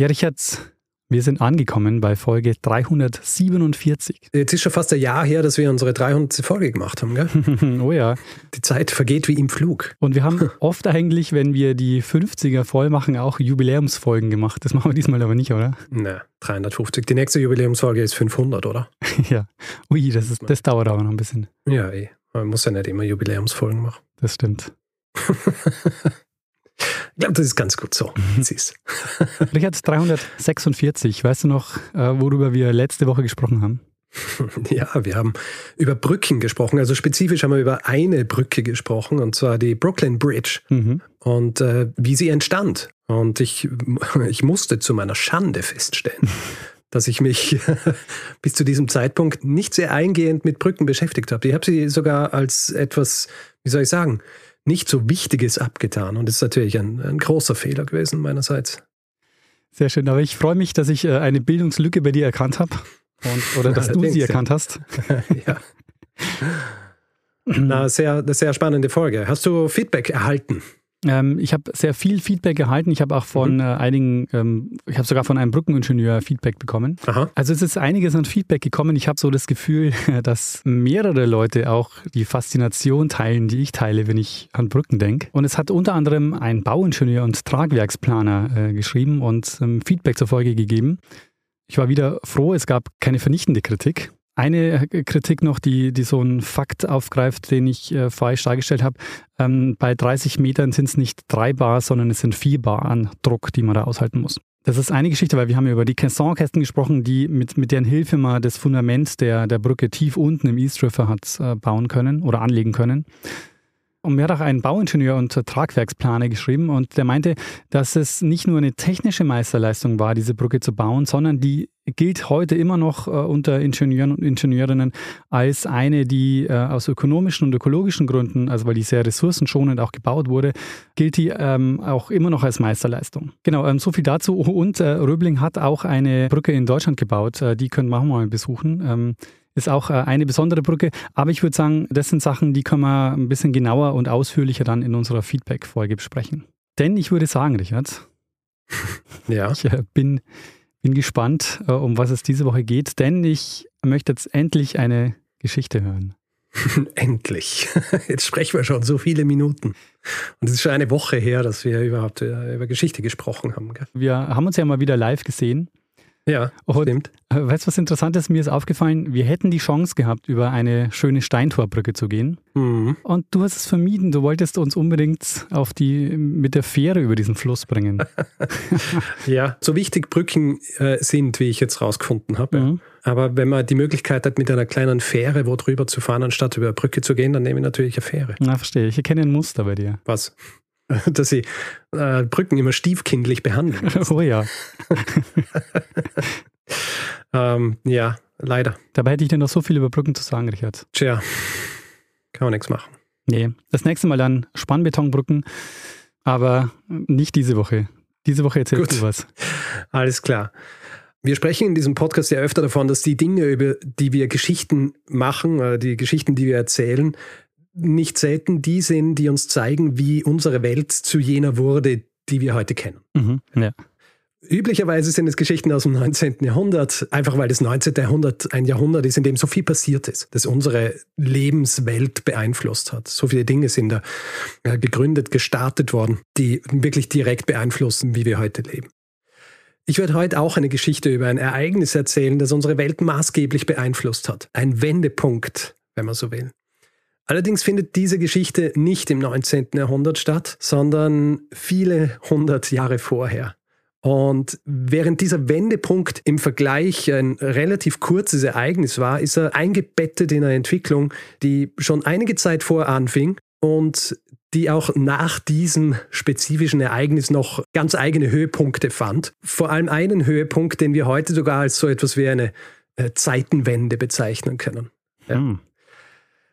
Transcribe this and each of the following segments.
Ja, Richard, wir sind angekommen bei Folge 347. Jetzt ist schon fast ein Jahr her, dass wir unsere 300. Folge gemacht haben, gell? oh ja. Die Zeit vergeht wie im Flug. Und wir haben oft eigentlich, wenn wir die 50er voll machen, auch Jubiläumsfolgen gemacht. Das machen wir diesmal aber nicht, oder? Na, 350. Die nächste Jubiläumsfolge ist 500, oder? ja. Ui, das, ist, das dauert aber noch ein bisschen. Ja, eh. Man muss ja nicht immer Jubiläumsfolgen machen. Das stimmt. Ich glaube, das ist ganz gut so. Mhm. Richard, 346. Weißt du noch, äh, worüber wir letzte Woche gesprochen haben? Ja, wir haben über Brücken gesprochen. Also spezifisch haben wir über eine Brücke gesprochen, und zwar die Brooklyn Bridge mhm. und äh, wie sie entstand. Und ich, ich musste zu meiner Schande feststellen, dass ich mich bis zu diesem Zeitpunkt nicht sehr eingehend mit Brücken beschäftigt habe. Ich habe sie sogar als etwas, wie soll ich sagen, nicht so Wichtiges abgetan. Und das ist natürlich ein, ein großer Fehler gewesen meinerseits. Sehr schön, aber ich freue mich, dass ich äh, eine Bildungslücke bei dir erkannt habe. oder dass du sie erkannt hast. ja. Na, sehr, sehr spannende Folge. Hast du Feedback erhalten? Ähm, ich habe sehr viel Feedback erhalten. Ich habe auch von mhm. äh, einigen, ähm, ich habe sogar von einem Brückeningenieur Feedback bekommen. Aha. Also es ist einiges an Feedback gekommen. Ich habe so das Gefühl, dass mehrere Leute auch die Faszination teilen, die ich teile, wenn ich an Brücken denke. Und es hat unter anderem ein Bauingenieur und Tragwerksplaner äh, geschrieben und ähm, Feedback zur Folge gegeben. Ich war wieder froh, es gab keine vernichtende Kritik. Eine Kritik noch, die, die so einen Fakt aufgreift, den ich äh, falsch dargestellt habe. Ähm, bei 30 Metern sind es nicht drei Bar, sondern es sind vier Bar an Druck, die man da aushalten muss. Das ist eine Geschichte, weil wir haben über die Caisson-Kästen gesprochen, die mit, mit deren Hilfe man das Fundament der, der Brücke tief unten im East River hat äh, bauen können oder anlegen können. Hat auch ein Bauingenieur und Tragwerksplaner geschrieben und der meinte, dass es nicht nur eine technische Meisterleistung war, diese Brücke zu bauen, sondern die gilt heute immer noch äh, unter Ingenieuren und Ingenieurinnen als eine, die äh, aus ökonomischen und ökologischen Gründen, also weil die sehr ressourcenschonend auch gebaut wurde, gilt die ähm, auch immer noch als Meisterleistung. Genau, ähm, so viel dazu. Und äh, Röbling hat auch eine Brücke in Deutschland gebaut, die können wir auch mal besuchen. Ähm, ist auch äh, eine besondere Brücke. Aber ich würde sagen, das sind Sachen, die können wir ein bisschen genauer und ausführlicher dann in unserer Feedback-Folge besprechen. Denn ich würde sagen, Richard, ja. ich äh, bin, bin gespannt, äh, um was es diese Woche geht, denn ich möchte jetzt endlich eine Geschichte hören. Endlich. Jetzt sprechen wir schon so viele Minuten. Und es ist schon eine Woche her, dass wir überhaupt über Geschichte gesprochen haben. Gell? Wir haben uns ja mal wieder live gesehen ja, und, stimmt. Äh, weißt du, was interessant ist? Mir ist aufgefallen, wir hätten die Chance gehabt, über eine schöne Steintorbrücke zu gehen. Mhm. Und du hast es vermieden. Du wolltest uns unbedingt auf die, mit der Fähre über diesen Fluss bringen. ja, so wichtig Brücken äh, sind, wie ich jetzt rausgefunden habe. Mhm. Aber wenn man die Möglichkeit hat, mit einer kleinen Fähre wo drüber zu fahren, anstatt über eine Brücke zu gehen, dann nehme ich natürlich eine Fähre. Na, verstehe. Ich erkenne ein Muster bei dir. Was? dass sie äh, Brücken immer stiefkindlich behandeln. oh ja. ähm, ja, leider. Dabei hätte ich dir noch so viel über Brücken zu sagen, Richard. Tja, kann man nichts machen. Nee, das nächste Mal dann Spannbetonbrücken, aber nicht diese Woche. Diese Woche erzählst Gut. du was. Alles klar. Wir sprechen in diesem Podcast ja öfter davon, dass die Dinge, über die wir Geschichten machen, äh, die Geschichten, die wir erzählen, nicht selten die sind, die uns zeigen, wie unsere Welt zu jener wurde, die wir heute kennen. Mhm, ja. Üblicherweise sind es Geschichten aus dem 19. Jahrhundert, einfach weil das 19. Jahrhundert ein Jahrhundert ist, in dem so viel passiert ist, das unsere Lebenswelt beeinflusst hat. So viele Dinge sind da äh, gegründet, gestartet worden, die wirklich direkt beeinflussen, wie wir heute leben. Ich werde heute auch eine Geschichte über ein Ereignis erzählen, das unsere Welt maßgeblich beeinflusst hat. Ein Wendepunkt, wenn man so will. Allerdings findet diese Geschichte nicht im 19. Jahrhundert statt, sondern viele hundert Jahre vorher. Und während dieser Wendepunkt im Vergleich ein relativ kurzes Ereignis war, ist er eingebettet in eine Entwicklung, die schon einige Zeit vor anfing und die auch nach diesem spezifischen Ereignis noch ganz eigene Höhepunkte fand. Vor allem einen Höhepunkt, den wir heute sogar als so etwas wie eine äh, Zeitenwende bezeichnen können. Ja. Hm.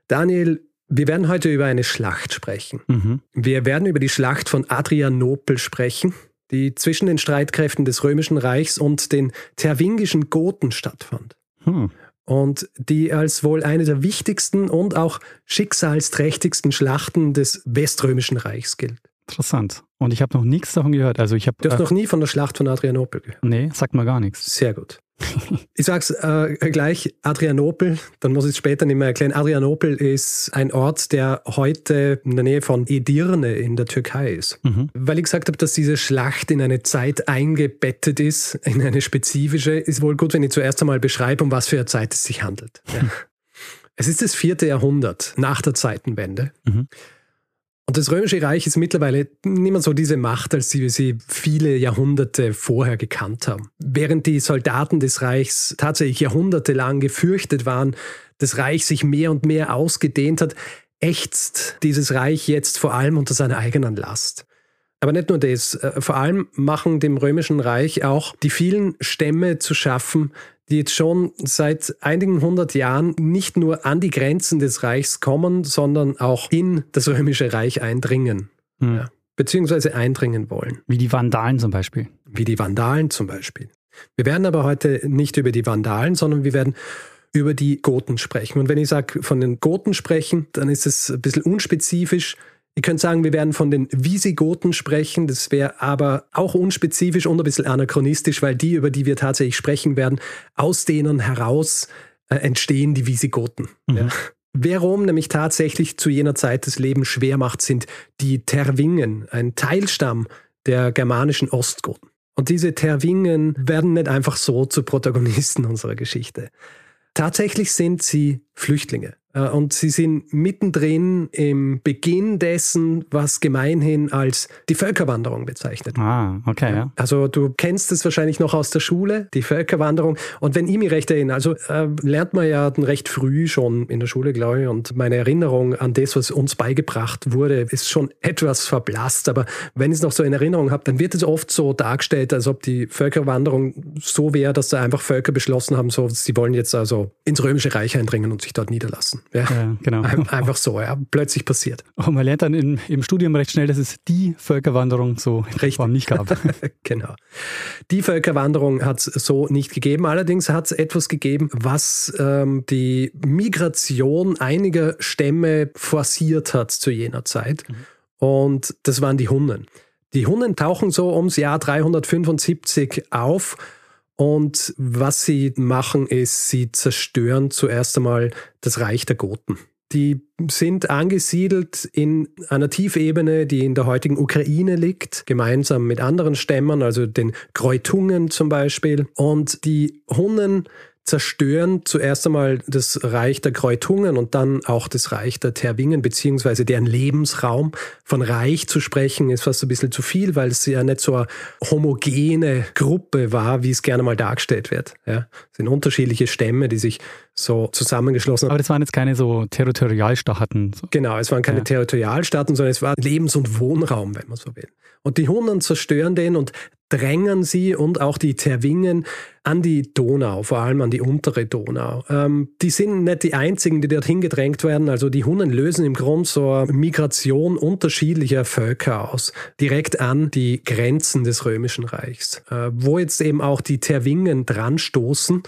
Daniel, wir werden heute über eine Schlacht sprechen. Mhm. Wir werden über die Schlacht von Adrianopel sprechen, die zwischen den Streitkräften des Römischen Reichs und den terwingischen Goten stattfand. Hm. Und die als wohl eine der wichtigsten und auch schicksalsträchtigsten Schlachten des Weströmischen Reichs gilt. Interessant. Und ich habe noch nichts davon gehört. Also ich habe. Du hast äh, noch nie von der Schlacht von Adrianopel gehört. Nee, sagt mal gar nichts. Sehr gut. Ich sag's äh, gleich, Adrianopel, dann muss ich es später nicht mehr erklären. Adrianopel ist ein Ort, der heute in der Nähe von Edirne in der Türkei ist. Mhm. Weil ich gesagt habe, dass diese Schlacht in eine Zeit eingebettet ist, in eine spezifische, ist wohl gut, wenn ich zuerst einmal beschreibe, um was für eine Zeit es sich handelt. Ja. Es ist das vierte Jahrhundert nach der Zeitenwende. Mhm. Und das Römische Reich ist mittlerweile nicht mehr so diese Macht, als sie sie viele Jahrhunderte vorher gekannt haben. Während die Soldaten des Reichs tatsächlich jahrhundertelang gefürchtet waren, das Reich sich mehr und mehr ausgedehnt hat, ächzt dieses Reich jetzt vor allem unter seiner eigenen Last. Aber nicht nur das, äh, vor allem machen dem Römischen Reich auch die vielen Stämme zu schaffen, die jetzt schon seit einigen hundert Jahren nicht nur an die Grenzen des Reichs kommen, sondern auch in das Römische Reich eindringen. Hm. Ja, beziehungsweise eindringen wollen. Wie die Vandalen zum Beispiel. Wie die Vandalen zum Beispiel. Wir werden aber heute nicht über die Vandalen, sondern wir werden über die Goten sprechen. Und wenn ich sage von den Goten sprechen, dann ist es ein bisschen unspezifisch. Ihr könnt sagen, wir werden von den Visigoten sprechen. Das wäre aber auch unspezifisch und ein bisschen anachronistisch, weil die, über die wir tatsächlich sprechen werden, aus denen heraus äh, entstehen die Visigoten. Mhm. Ja. Wer Rom nämlich tatsächlich zu jener Zeit das Leben schwer macht, sind die Terwingen, ein Teilstamm der germanischen Ostgoten. Und diese Terwingen werden nicht einfach so zu Protagonisten unserer Geschichte. Tatsächlich sind sie Flüchtlinge. Äh, und sie sind mittendrin im Beginn dessen, was gemeinhin als die Völkerwanderung bezeichnet. Ah, okay. Ja. Also du kennst es wahrscheinlich noch aus der Schule, die Völkerwanderung. Und wenn ich mich recht erinnere, also äh, lernt man ja recht früh schon in der Schule, glaube ich. Und meine Erinnerung an das, was uns beigebracht wurde, ist schon etwas verblasst. Aber wenn ich es noch so in Erinnerung habe, dann wird es oft so dargestellt, als ob die Völkerwanderung so wäre, dass da einfach Völker beschlossen haben, so, sie wollen jetzt also ins Römische Reich eindringen und sich dort niederlassen. Ja, ja genau. Einfach so, ja, plötzlich passiert. Und man lernt dann im, im Studium recht schnell, dass es die Völkerwanderung so in Form nicht gab. genau. Die Völkerwanderung hat es so nicht gegeben. Allerdings hat es etwas gegeben, was ähm, die Migration einiger Stämme forciert hat zu jener Zeit. Mhm. Und das waren die Hunnen. Die Hunnen tauchen so ums Jahr 375 auf und was sie machen, ist, sie zerstören zuerst einmal das Reich der Goten. Die sind angesiedelt in einer Tiefebene, die in der heutigen Ukraine liegt, gemeinsam mit anderen Stämmern, also den Kreutungen zum Beispiel. Und die Hunnen zerstören zuerst einmal das Reich der Kreutungen und dann auch das Reich der Terwingen, beziehungsweise deren Lebensraum. Von Reich zu sprechen ist fast ein bisschen zu viel, weil es ja nicht so eine homogene Gruppe war, wie es gerne mal dargestellt wird. Ja, es sind unterschiedliche Stämme, die sich so zusammengeschlossen haben. Aber das waren jetzt keine so Territorialstaaten. Genau, es waren keine ja. Territorialstaaten, sondern es war Lebens- und Wohnraum, wenn man so will. Und die Hunnen zerstören den und drängen sie und auch die Terwingen an die Donau, vor allem an die untere Donau. Ähm, die sind nicht die einzigen, die dorthin gedrängt werden. Also die Hunnen lösen im Grunde so eine Migration unterschiedlicher Völker aus, direkt an die Grenzen des Römischen Reichs, äh, wo jetzt eben auch die Terwingen dran stoßen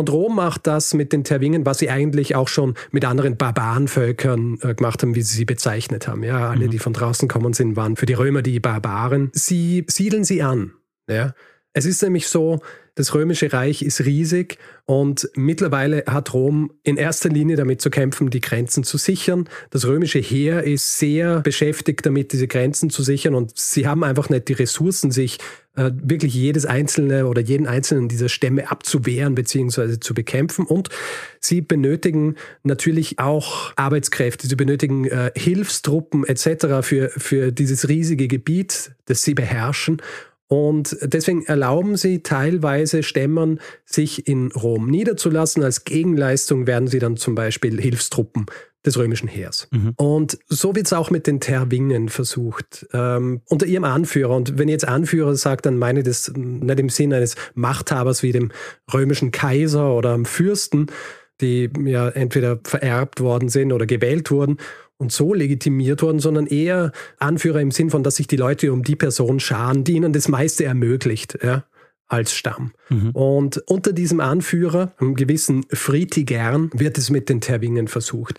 und Rom macht das mit den Terwingen, was sie eigentlich auch schon mit anderen Barbarenvölkern äh, gemacht haben, wie sie sie bezeichnet haben. Ja, alle, mhm. die von draußen kommen sind, waren für die Römer die Barbaren. Sie siedeln sie an. Ja. Es ist nämlich so, das Römische Reich ist riesig und mittlerweile hat Rom in erster Linie damit zu kämpfen, die Grenzen zu sichern. Das römische Heer ist sehr beschäftigt damit, diese Grenzen zu sichern und sie haben einfach nicht die Ressourcen, sich äh, wirklich jedes einzelne oder jeden einzelnen dieser Stämme abzuwehren bzw. zu bekämpfen. Und sie benötigen natürlich auch Arbeitskräfte, sie benötigen äh, Hilfstruppen etc. Für, für dieses riesige Gebiet, das sie beherrschen. Und deswegen erlauben sie teilweise Stämmern, sich in Rom niederzulassen. Als Gegenleistung werden sie dann zum Beispiel Hilfstruppen des römischen Heers. Mhm. Und so wird es auch mit den Terwingen versucht, ähm, unter ihrem Anführer. Und wenn ich jetzt Anführer sagt, dann meine ich das nicht im Sinne eines Machthabers wie dem römischen Kaiser oder am Fürsten, die ja entweder vererbt worden sind oder gewählt wurden und so legitimiert worden, sondern eher Anführer im Sinn von, dass sich die Leute um die Person scharen, die ihnen das meiste ermöglicht. Ja als Stamm. Mhm. Und unter diesem Anführer, einem gewissen Fritigern, wird es mit den Terwingen versucht.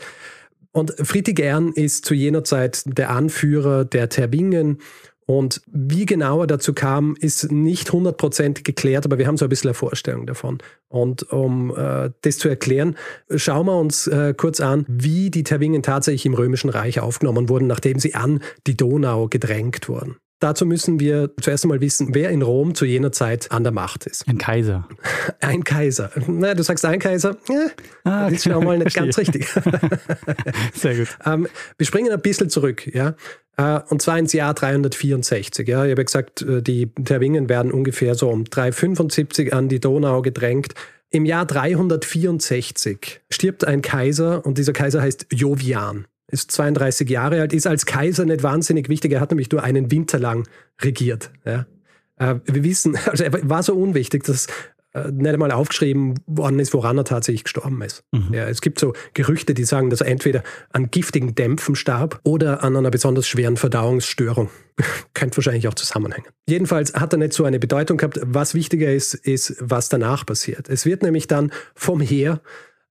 Und Fritigern ist zu jener Zeit der Anführer der Terwingen. Und wie genau er dazu kam, ist nicht hundertprozentig geklärt, aber wir haben so ein bisschen eine Vorstellung davon. Und um äh, das zu erklären, schauen wir uns äh, kurz an, wie die Terwingen tatsächlich im Römischen Reich aufgenommen wurden, nachdem sie an die Donau gedrängt wurden. Dazu müssen wir zuerst einmal wissen, wer in Rom zu jener Zeit an der Macht ist. Ein Kaiser. Ein Kaiser. Na, du sagst ein Kaiser. Ja, ah, das ist schon mal nicht ganz richtig. Sehr gut. Ähm, wir springen ein bisschen zurück, ja. Äh, und zwar ins Jahr 364. Ja. Ich habe gesagt, äh, die Terwingen werden ungefähr so um 375 an die Donau gedrängt. Im Jahr 364 stirbt ein Kaiser und dieser Kaiser heißt Jovian ist 32 Jahre alt, ist als Kaiser nicht wahnsinnig wichtig. Er hat nämlich nur einen Winter lang regiert. Ja. Äh, wir wissen, also er war so unwichtig, dass äh, nicht einmal aufgeschrieben worden ist, woran er tatsächlich gestorben ist. Mhm. Ja, es gibt so Gerüchte, die sagen, dass er entweder an giftigen Dämpfen starb oder an einer besonders schweren Verdauungsstörung. Könnte wahrscheinlich auch zusammenhängen. Jedenfalls hat er nicht so eine Bedeutung gehabt. Was wichtiger ist, ist, was danach passiert. Es wird nämlich dann vom Heer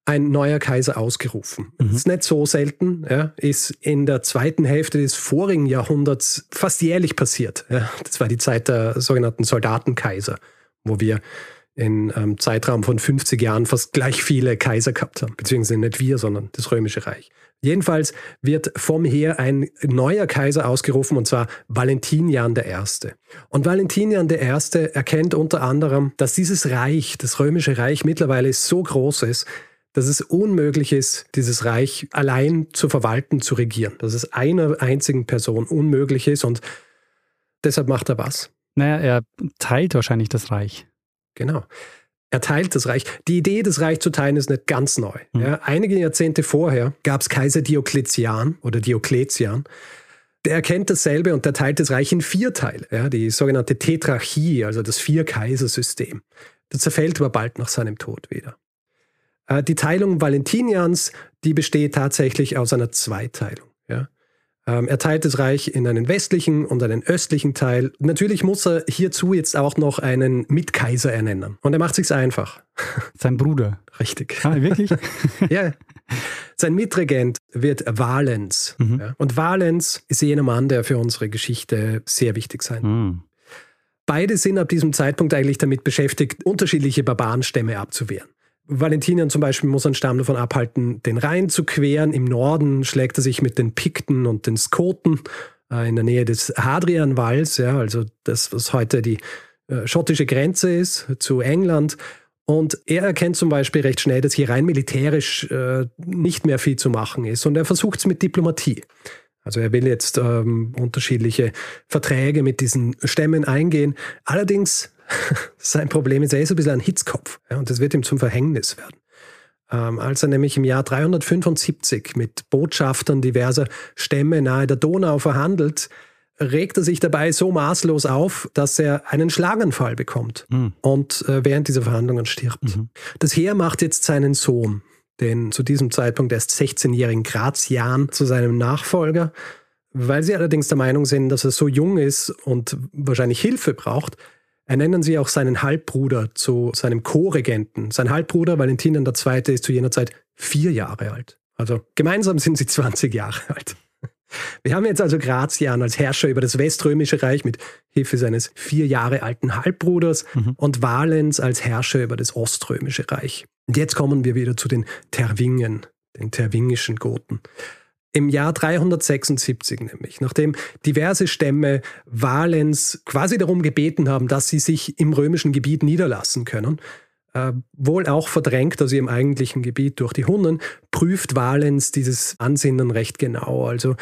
ein neuer Kaiser ausgerufen. Mhm. Das ist nicht so selten, ja, ist in der zweiten Hälfte des vorigen Jahrhunderts fast jährlich passiert. Ja. Das war die Zeit der sogenannten Soldatenkaiser, wo wir in einem Zeitraum von 50 Jahren fast gleich viele Kaiser gehabt haben. Beziehungsweise nicht wir, sondern das Römische Reich. Jedenfalls wird vom Heer ein neuer Kaiser ausgerufen, und zwar Valentinian I. Und Valentinian I. erkennt unter anderem, dass dieses Reich, das Römische Reich, mittlerweile so groß ist, dass es unmöglich ist, dieses Reich allein zu verwalten, zu regieren. Dass es einer einzigen Person unmöglich ist und deshalb macht er was? Naja, er teilt wahrscheinlich das Reich. Genau. Er teilt das Reich. Die Idee, das Reich zu teilen, ist nicht ganz neu. Mhm. Ja, einige Jahrzehnte vorher gab es Kaiser Diokletian oder Diokletian. Der erkennt dasselbe und der teilt das Reich in vier Teile. Ja, die sogenannte Tetrarchie, also das Vier-Kaiser-System. Das zerfällt aber bald nach seinem Tod wieder. Äh, die Teilung Valentinians, die besteht tatsächlich aus einer Zweiteilung. Ja? Ähm, er teilt das Reich in einen westlichen und einen östlichen Teil. Natürlich muss er hierzu jetzt auch noch einen Mitkaiser ernennen. Und er macht sich's einfach. Sein Bruder. Richtig. Ah, wirklich? ja. Sein Mitregent wird Valens. Mhm. Ja? Und Valens ist jener Mann, der für unsere Geschichte sehr wichtig sein mhm. Beide sind ab diesem Zeitpunkt eigentlich damit beschäftigt, unterschiedliche Barbarenstämme abzuwehren. Valentinian zum Beispiel muss einen Stamm davon abhalten, den Rhein zu queren. Im Norden schlägt er sich mit den Pikten und den Skoten äh, in der Nähe des Hadrianwalls, ja, also das, was heute die äh, schottische Grenze ist zu England. Und er erkennt zum Beispiel recht schnell, dass hier rein militärisch äh, nicht mehr viel zu machen ist. Und er versucht es mit Diplomatie. Also er will jetzt ähm, unterschiedliche Verträge mit diesen Stämmen eingehen. Allerdings sein Problem ist, er ist ein bisschen ein Hitzkopf ja, und das wird ihm zum Verhängnis werden. Ähm, als er nämlich im Jahr 375 mit Botschaftern diverser Stämme nahe der Donau verhandelt, regt er sich dabei so maßlos auf, dass er einen Schlaganfall bekommt mhm. und äh, während dieser Verhandlungen stirbt. Mhm. Das Heer macht jetzt seinen Sohn, den zu diesem Zeitpunkt erst 16-jährigen Grazian, zu seinem Nachfolger. Weil sie allerdings der Meinung sind, dass er so jung ist und wahrscheinlich Hilfe braucht, ernennen sie auch seinen Halbbruder zu seinem Co-Regenten. Sein Halbbruder Valentinian II. ist zu jener Zeit vier Jahre alt. Also gemeinsam sind sie 20 Jahre alt. Wir haben jetzt also Gratian als Herrscher über das Weströmische Reich mit Hilfe seines vier Jahre alten Halbbruders mhm. und Valens als Herrscher über das Oströmische Reich. Und jetzt kommen wir wieder zu den Terwingen, den terwingischen Goten. Im Jahr 376 nämlich, nachdem diverse Stämme Valens quasi darum gebeten haben, dass sie sich im römischen Gebiet niederlassen können, äh, wohl auch verdrängt aus ihrem eigentlichen Gebiet durch die Hunnen, prüft Valens dieses Ansinnen recht genau. Also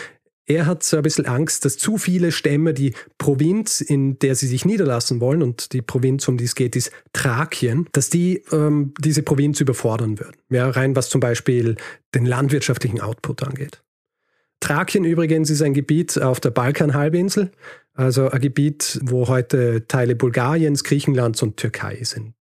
Er hat so ein bisschen Angst, dass zu viele Stämme die Provinz, in der sie sich niederlassen wollen, und die Provinz, um die es geht, ist Thrakien, dass die ähm, diese Provinz überfordern würden. Ja, rein was zum Beispiel den landwirtschaftlichen Output angeht. Thrakien übrigens ist ein Gebiet auf der Balkanhalbinsel, also ein Gebiet, wo heute Teile Bulgariens, Griechenlands und Türkei sind.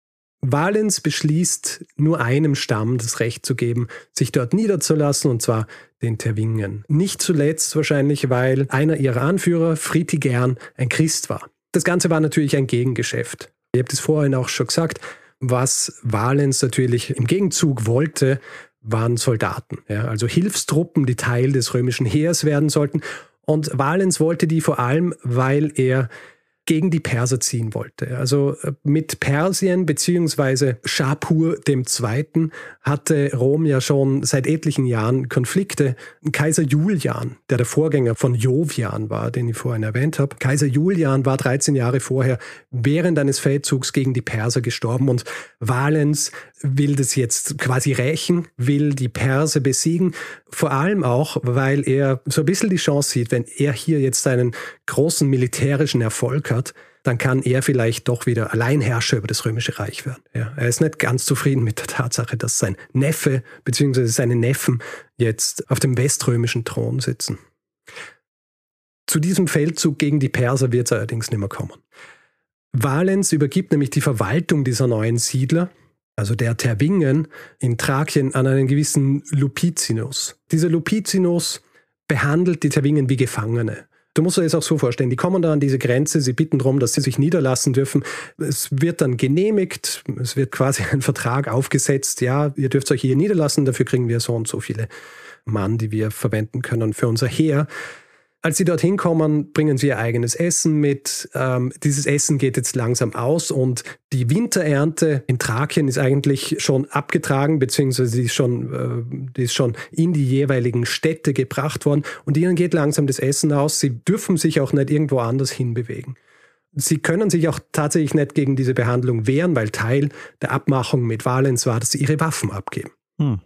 Valens beschließt, nur einem Stamm das Recht zu geben, sich dort niederzulassen, und zwar den Terwingen. Nicht zuletzt wahrscheinlich, weil einer ihrer Anführer, Fritigern, ein Christ war. Das Ganze war natürlich ein Gegengeschäft. Ihr habt es vorhin auch schon gesagt, was Valens natürlich im Gegenzug wollte, waren Soldaten, ja, also Hilfstruppen, die Teil des römischen Heers werden sollten. Und Valens wollte die vor allem, weil er gegen die Perser ziehen wollte. Also äh, mit Persien beziehungsweise Schapur II. hatte Rom ja schon seit etlichen Jahren Konflikte. Kaiser Julian, der der Vorgänger von Jovian war, den ich vorhin erwähnt habe, Kaiser Julian war 13 Jahre vorher während eines Feldzugs gegen die Perser gestorben und Valens will das jetzt quasi rächen, will die Perser besiegen, vor allem auch, weil er so ein bisschen die Chance sieht, wenn er hier jetzt einen großen militärischen Erfolg hat, dann kann er vielleicht doch wieder Alleinherrscher über das Römische Reich werden. Ja, er ist nicht ganz zufrieden mit der Tatsache, dass sein Neffe bzw. seine Neffen jetzt auf dem weströmischen Thron sitzen. Zu diesem Feldzug gegen die Perser wird es allerdings nicht mehr kommen. Valens übergibt nämlich die Verwaltung dieser neuen Siedler also der Tervingen in Thrakien, an einen gewissen Lupicinus. Dieser Lupicinus behandelt die Tervingen wie Gefangene. Du musst dir das auch so vorstellen, die kommen da an diese Grenze, sie bitten darum, dass sie sich niederlassen dürfen. Es wird dann genehmigt, es wird quasi ein Vertrag aufgesetzt, ja, ihr dürft euch hier niederlassen, dafür kriegen wir so und so viele Mann, die wir verwenden können für unser Heer. Als sie dorthin kommen, bringen sie ihr eigenes Essen mit. Ähm, dieses Essen geht jetzt langsam aus und die Winterernte in Thrakien ist eigentlich schon abgetragen, beziehungsweise die ist schon, äh, die ist schon in die jeweiligen Städte gebracht worden und ihnen geht langsam das Essen aus. Sie dürfen sich auch nicht irgendwo anders hinbewegen. Sie können sich auch tatsächlich nicht gegen diese Behandlung wehren, weil Teil der Abmachung mit Valens war, dass sie ihre Waffen abgeben. Hm.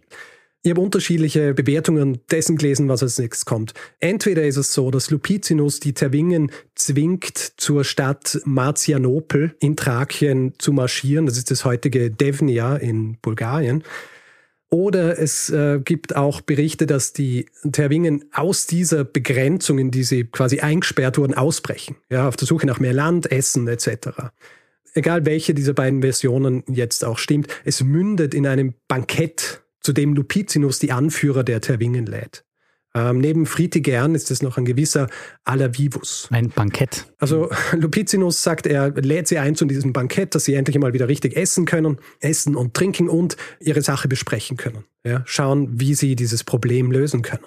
Ich habe unterschiedliche Bewertungen dessen gelesen, was als nächstes kommt. Entweder ist es so, dass Lupicinus die Tervingen zwingt, zur Stadt Marzianopel in Thrakien zu marschieren. Das ist das heutige Devnia in Bulgarien. Oder es äh, gibt auch Berichte, dass die Tervingen aus dieser Begrenzung, in die sie quasi eingesperrt wurden, ausbrechen. Ja, auf der Suche nach mehr Land, Essen etc. Egal welche dieser beiden Versionen jetzt auch stimmt, es mündet in einem Bankett zu dem Lupicinus die Anführer der Tervingen lädt. Ähm, neben Fritigern ist es noch ein gewisser Alavivus. Ein Bankett. Also Lupicinus sagt, er lädt sie ein zu diesem Bankett, dass sie endlich mal wieder richtig essen können, essen und trinken und ihre Sache besprechen können. Ja, schauen, wie sie dieses Problem lösen können.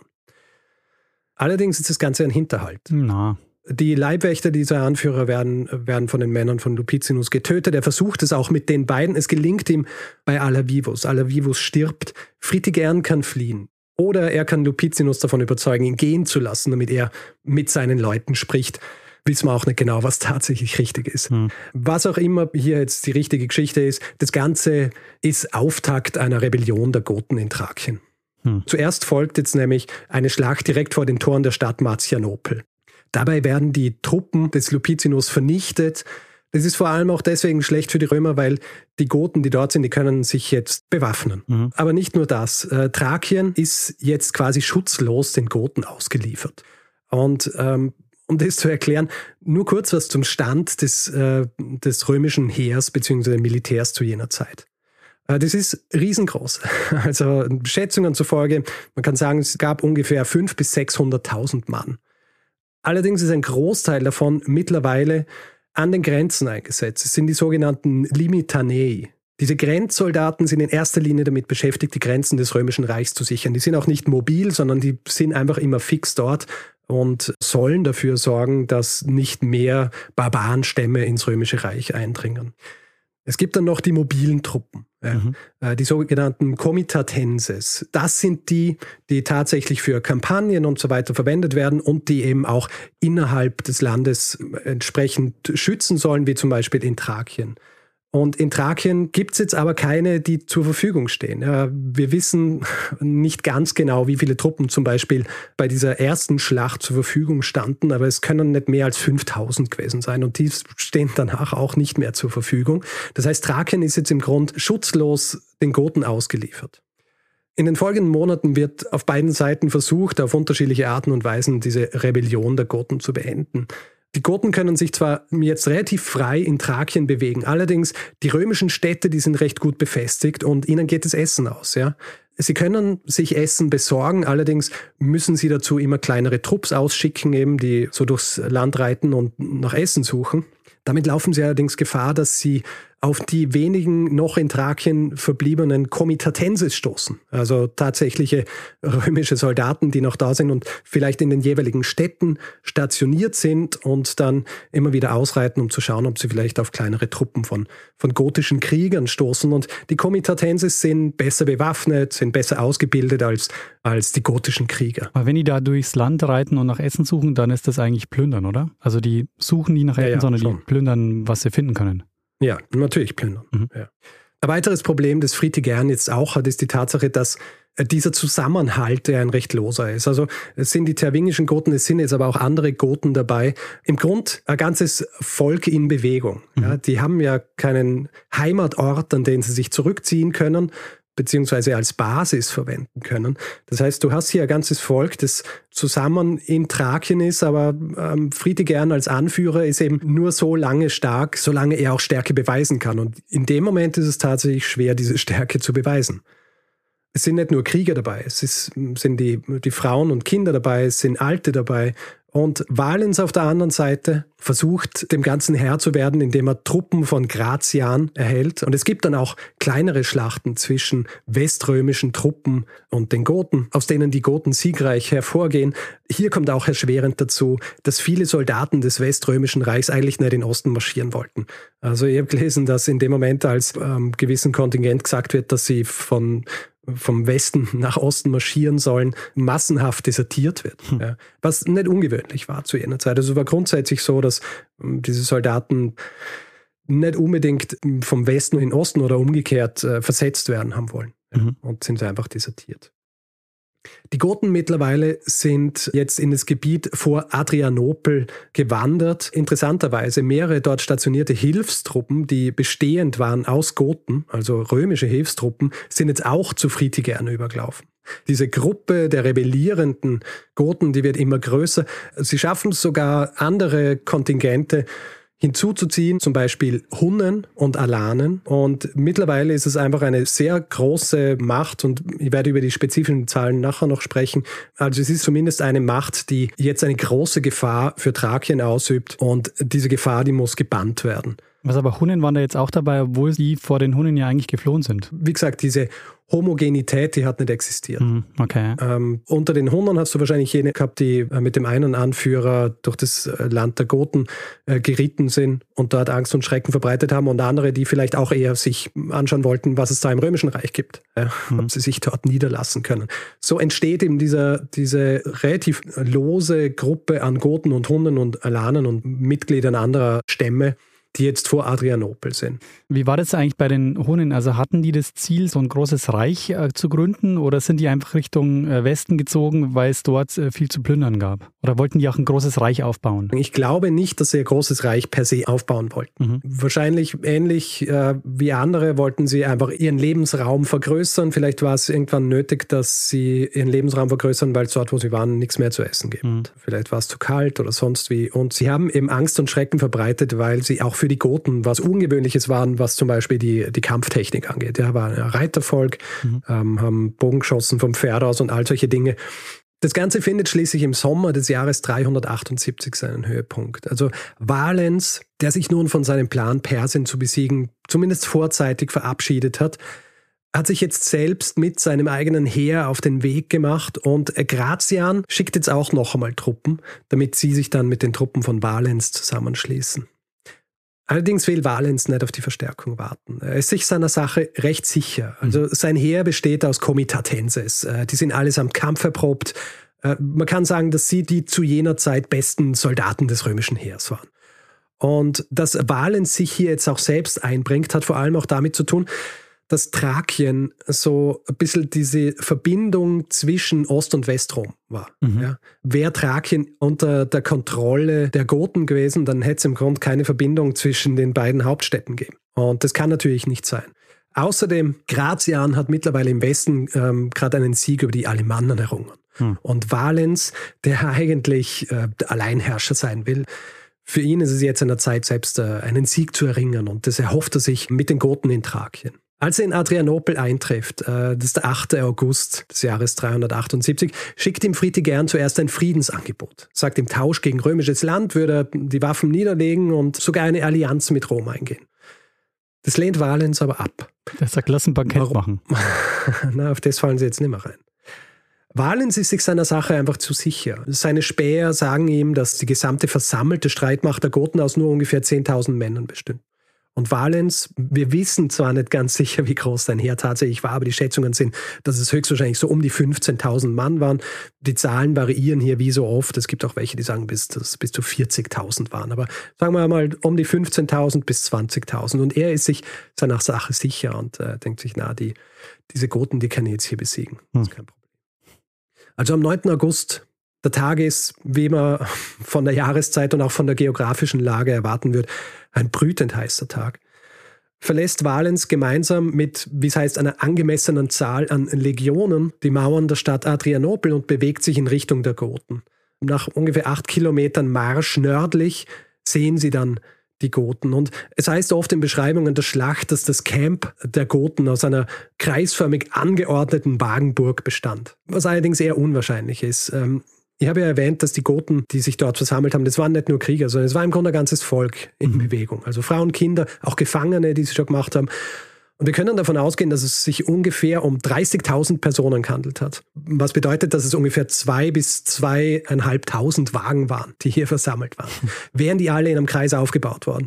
Allerdings ist das Ganze ein Hinterhalt. Na. Die Leibwächter dieser Anführer werden, werden von den Männern von Lupicinus getötet. Er versucht es auch mit den beiden. Es gelingt ihm bei Alavivus. Alavivus stirbt. Fritigern kann fliehen. Oder er kann Lupicinus davon überzeugen, ihn gehen zu lassen, damit er mit seinen Leuten spricht. Wissen wir auch nicht genau, was tatsächlich richtig ist. Hm. Was auch immer hier jetzt die richtige Geschichte ist, das Ganze ist Auftakt einer Rebellion der Goten in Thrakien. Hm. Zuerst folgt jetzt nämlich eine Schlacht direkt vor den Toren der Stadt Marzianopel. Dabei werden die Truppen des Lupicinus vernichtet. Das ist vor allem auch deswegen schlecht für die Römer, weil die Goten, die dort sind, die können sich jetzt bewaffnen. Mhm. Aber nicht nur das. Äh, Thrakien ist jetzt quasi schutzlos den Goten ausgeliefert. Und ähm, um das zu erklären, nur kurz was zum Stand des, äh, des römischen Heers bzw. Militärs zu jener Zeit. Äh, das ist riesengroß. Also Schätzungen zufolge, man kann sagen, es gab ungefähr 500.000 bis 600.000 Mann. Allerdings ist ein Großteil davon mittlerweile an den Grenzen eingesetzt. Es sind die sogenannten Limitanei. Diese Grenzsoldaten sind in erster Linie damit beschäftigt, die Grenzen des Römischen Reichs zu sichern. Die sind auch nicht mobil, sondern die sind einfach immer fix dort und sollen dafür sorgen, dass nicht mehr Barbarenstämme ins Römische Reich eindringen. Es gibt dann noch die mobilen Truppen, mhm. äh, die sogenannten Comitatenses. Das sind die, die tatsächlich für Kampagnen und so weiter verwendet werden und die eben auch innerhalb des Landes entsprechend schützen sollen, wie zum Beispiel in Thrakien. Und in Thrakien gibt es jetzt aber keine, die zur Verfügung stehen. Wir wissen nicht ganz genau, wie viele Truppen zum Beispiel bei dieser ersten Schlacht zur Verfügung standen, aber es können nicht mehr als 5000 gewesen sein und die stehen danach auch nicht mehr zur Verfügung. Das heißt, Thrakien ist jetzt im Grund schutzlos den Goten ausgeliefert. In den folgenden Monaten wird auf beiden Seiten versucht, auf unterschiedliche Arten und Weisen diese Rebellion der Goten zu beenden. Die Goten können sich zwar jetzt relativ frei in Thrakien bewegen, allerdings die römischen Städte, die sind recht gut befestigt und ihnen geht das Essen aus, ja. Sie können sich Essen besorgen, allerdings müssen sie dazu immer kleinere Trupps ausschicken, eben, die so durchs Land reiten und nach Essen suchen. Damit laufen sie allerdings Gefahr, dass sie auf die wenigen noch in Thrakien verbliebenen Comitatenses stoßen, also tatsächliche römische Soldaten, die noch da sind und vielleicht in den jeweiligen Städten stationiert sind und dann immer wieder ausreiten, um zu schauen, ob sie vielleicht auf kleinere Truppen von, von gotischen Kriegern stoßen. Und die Comitatenses sind besser bewaffnet, sind besser ausgebildet als, als die gotischen Krieger. Aber wenn die da durchs Land reiten und nach Essen suchen, dann ist das eigentlich Plündern, oder? Also die suchen nie nach Essen, ja, ja, sondern schon. die plündern, was sie finden können. Ja, natürlich plündern. Mhm. Ja. Ein weiteres Problem, das Fritigern jetzt auch hat, ist die Tatsache, dass äh, dieser Zusammenhalt, der ein recht loser ist. Also es sind die terwingischen Goten, es sind jetzt aber auch andere Goten dabei. Im Grund ein ganzes Volk in Bewegung. Mhm. Ja, die haben ja keinen Heimatort, an den sie sich zurückziehen können, beziehungsweise als Basis verwenden können. Das heißt, du hast hier ein ganzes Volk, das zusammen in Thrakien ist, aber ähm, Friedegern als Anführer ist eben nur so lange stark, solange er auch Stärke beweisen kann. Und in dem Moment ist es tatsächlich schwer, diese Stärke zu beweisen. Es sind nicht nur Krieger dabei, es ist, sind die, die Frauen und Kinder dabei, es sind Alte dabei, und Valens auf der anderen Seite versucht, dem Ganzen Herr zu werden, indem er Truppen von Gratian erhält. Und es gibt dann auch kleinere Schlachten zwischen weströmischen Truppen und den Goten, aus denen die Goten siegreich hervorgehen. Hier kommt auch erschwerend dazu, dass viele Soldaten des weströmischen Reichs eigentlich nicht in den Osten marschieren wollten. Also ich habe gelesen, dass in dem Moment, als ähm, gewissen Kontingent gesagt wird, dass sie von vom Westen nach Osten marschieren sollen, massenhaft desertiert wird. Hm. Ja, was nicht ungewöhnlich war zu jener Zeit. Also war grundsätzlich so, dass ähm, diese Soldaten nicht unbedingt vom Westen in den Osten oder umgekehrt äh, versetzt werden haben wollen. Mhm. Und sind einfach desertiert. Die Goten mittlerweile sind jetzt in das Gebiet vor Adrianopel gewandert. Interessanterweise mehrere dort stationierte Hilfstruppen, die bestehend waren aus Goten, also römische Hilfstruppen, sind jetzt auch zu Fritigern übergelaufen. Diese Gruppe der rebellierenden Goten, die wird immer größer. Sie schaffen sogar andere Kontingente hinzuzuziehen, zum Beispiel Hunnen und Alanen. Und mittlerweile ist es einfach eine sehr große Macht und ich werde über die spezifischen Zahlen nachher noch sprechen. Also es ist zumindest eine Macht, die jetzt eine große Gefahr für Thrakien ausübt und diese Gefahr, die muss gebannt werden. Was aber Hunnen waren da jetzt auch dabei, obwohl sie vor den Hunnen ja eigentlich geflohen sind. Wie gesagt, diese Homogenität, die hat nicht existiert. Mhm, okay. Ähm, unter den Hunnen hast du wahrscheinlich jene gehabt, die äh, mit dem einen Anführer durch das äh, Land der Goten äh, geritten sind und dort Angst und Schrecken verbreitet haben und andere, die vielleicht auch eher sich anschauen wollten, was es da im Römischen Reich gibt, äh, mhm. ob sie sich dort niederlassen können. So entsteht eben dieser, diese relativ lose Gruppe an Goten und Hunden und Alanen und Mitgliedern anderer Stämme, die jetzt vor Adrianopel sind. Wie war das eigentlich bei den Hunnen? Also hatten die das Ziel, so ein großes Reich äh, zu gründen oder sind die einfach Richtung äh, Westen gezogen, weil es dort äh, viel zu plündern gab? Oder wollten die auch ein großes Reich aufbauen? Ich glaube nicht, dass sie ein großes Reich per se aufbauen wollten. Mhm. Wahrscheinlich ähnlich äh, wie andere wollten sie einfach ihren Lebensraum vergrößern. Vielleicht war es irgendwann nötig, dass sie ihren Lebensraum vergrößern, weil es dort, wo sie waren, nichts mehr zu essen gibt. Mhm. Vielleicht war es zu kalt oder sonst wie. Und sie haben eben Angst und Schrecken verbreitet, weil sie auch für die Goten was Ungewöhnliches waren, was zum Beispiel die, die Kampftechnik angeht. Ja, war ein Reitervolk, mhm. ähm, haben Bogen geschossen vom Pferd aus und all solche Dinge. Das Ganze findet schließlich im Sommer des Jahres 378 seinen Höhepunkt. Also Valens, der sich nun von seinem Plan, Persien zu besiegen, zumindest vorzeitig verabschiedet hat, hat sich jetzt selbst mit seinem eigenen Heer auf den Weg gemacht und Gratian schickt jetzt auch noch einmal Truppen, damit sie sich dann mit den Truppen von Valens zusammenschließen. Allerdings will Valens nicht auf die Verstärkung warten. Er ist sich seiner Sache recht sicher. Also mhm. sein Heer besteht aus Comitatenses. Äh, die sind allesamt kampferprobt. Äh, man kann sagen, dass sie die zu jener Zeit besten Soldaten des römischen Heers waren. Und dass Valens sich hier jetzt auch selbst einbringt, hat vor allem auch damit zu tun, dass Thrakien so ein bisschen diese Verbindung zwischen Ost- und Westrom war. Mhm. Ja. Wäre Thrakien unter der Kontrolle der Goten gewesen, dann hätte es im Grunde keine Verbindung zwischen den beiden Hauptstädten gegeben. Und das kann natürlich nicht sein. Außerdem, Grazian hat mittlerweile im Westen ähm, gerade einen Sieg über die Alemannen errungen. Hm. Und Valens, der eigentlich äh, Alleinherrscher sein will, für ihn ist es jetzt an der Zeit, selbst äh, einen Sieg zu erringen und das erhofft er sich mit den Goten in Thrakien. Als er in Adrianopel eintrifft, äh, das ist der 8. August des Jahres 378, schickt ihm Fritigern zuerst ein Friedensangebot. Sagt im Tausch gegen römisches Land würde er die Waffen niederlegen und sogar eine Allianz mit Rom eingehen. Das lehnt Valens aber ab. Der sagt, lass ein Bankett Warum? machen. Na, auf das fallen sie jetzt nicht mehr rein. Valens ist sich seiner Sache einfach zu sicher. Seine Späher sagen ihm, dass die gesamte versammelte Streitmacht der Goten aus nur ungefähr 10.000 Männern bestimmt. Und Valens, wir wissen zwar nicht ganz sicher, wie groß sein Heer tatsächlich war, aber die Schätzungen sind, dass es höchstwahrscheinlich so um die 15.000 Mann waren. Die Zahlen variieren hier wie so oft. Es gibt auch welche, die sagen, bis, dass es bis zu 40.000 waren. Aber sagen wir mal um die 15.000 bis 20.000. Und er ist sich seiner Sache sicher und äh, denkt sich, na, die, diese Goten, die kann ich jetzt hier besiegen. Das ist hm. kein Problem. Also am 9. August, der Tag ist, wie man von der Jahreszeit und auch von der geografischen Lage erwarten wird, ein brütend heißer Tag. Verlässt Valens gemeinsam mit, wie es heißt, einer angemessenen Zahl an Legionen die Mauern der Stadt Adrianopel und bewegt sich in Richtung der Goten. Nach ungefähr acht Kilometern Marsch nördlich sehen sie dann die Goten. Und es heißt oft in Beschreibungen der Schlacht, dass das Camp der Goten aus einer kreisförmig angeordneten Wagenburg bestand. Was allerdings eher unwahrscheinlich ist. Ich habe ja erwähnt, dass die Goten, die sich dort versammelt haben, das waren nicht nur Krieger, sondern es war im Grunde ein ganzes Volk in mhm. Bewegung. Also Frauen, Kinder, auch Gefangene, die sie schon gemacht haben. Und wir können davon ausgehen, dass es sich ungefähr um 30.000 Personen gehandelt hat. Was bedeutet, dass es ungefähr zwei bis zweieinhalbtausend Wagen waren, die hier versammelt waren. Wären die alle in einem Kreis aufgebaut worden,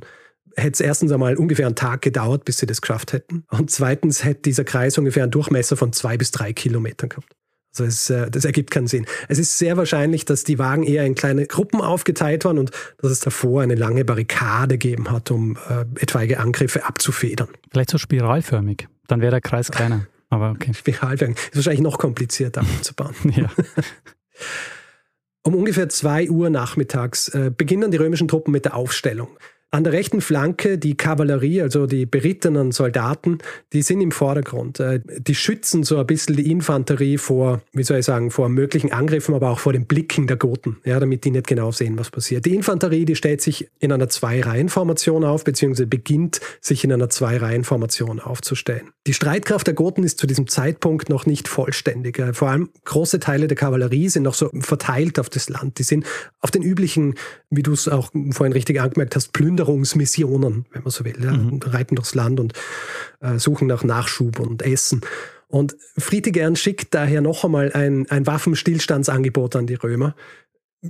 hätte es erstens einmal ungefähr einen Tag gedauert, bis sie das geschafft hätten. Und zweitens hätte dieser Kreis ungefähr einen Durchmesser von zwei bis drei Kilometern gehabt. Also es, äh, das ergibt keinen Sinn. Es ist sehr wahrscheinlich, dass die Wagen eher in kleine Gruppen aufgeteilt waren und dass es davor eine lange Barrikade gegeben hat, um äh, etwaige Angriffe abzufedern. Vielleicht so spiralförmig. Dann wäre der Kreis kleiner. Aber okay. Spiralförmig. Ist wahrscheinlich noch komplizierter abzubauen. ja. Um ungefähr zwei Uhr nachmittags äh, beginnen die römischen Truppen mit der Aufstellung. An der rechten Flanke die Kavallerie, also die berittenen Soldaten, die sind im Vordergrund. Äh, die schützen so ein bisschen die Infanterie vor, wie soll ich sagen, vor möglichen Angriffen, aber auch vor den Blicken der Goten, ja, damit die nicht genau sehen, was passiert. Die Infanterie, die stellt sich in einer Zwei-Reihen-Formation auf, beziehungsweise beginnt sich in einer Zwei-Reihen-Formation aufzustellen. Die Streitkraft der Goten ist zu diesem Zeitpunkt noch nicht vollständig. Äh, vor allem große Teile der Kavallerie sind noch so verteilt auf das Land. Die sind auf den üblichen, wie du es auch vorhin richtig angemerkt hast, Plünder Wanderungsmissionen, wenn man so will. Ja, mhm. reiten durchs Land und äh, suchen nach Nachschub und Essen. Und Friedrich schickt daher noch einmal ein, ein Waffenstillstandsangebot an die Römer.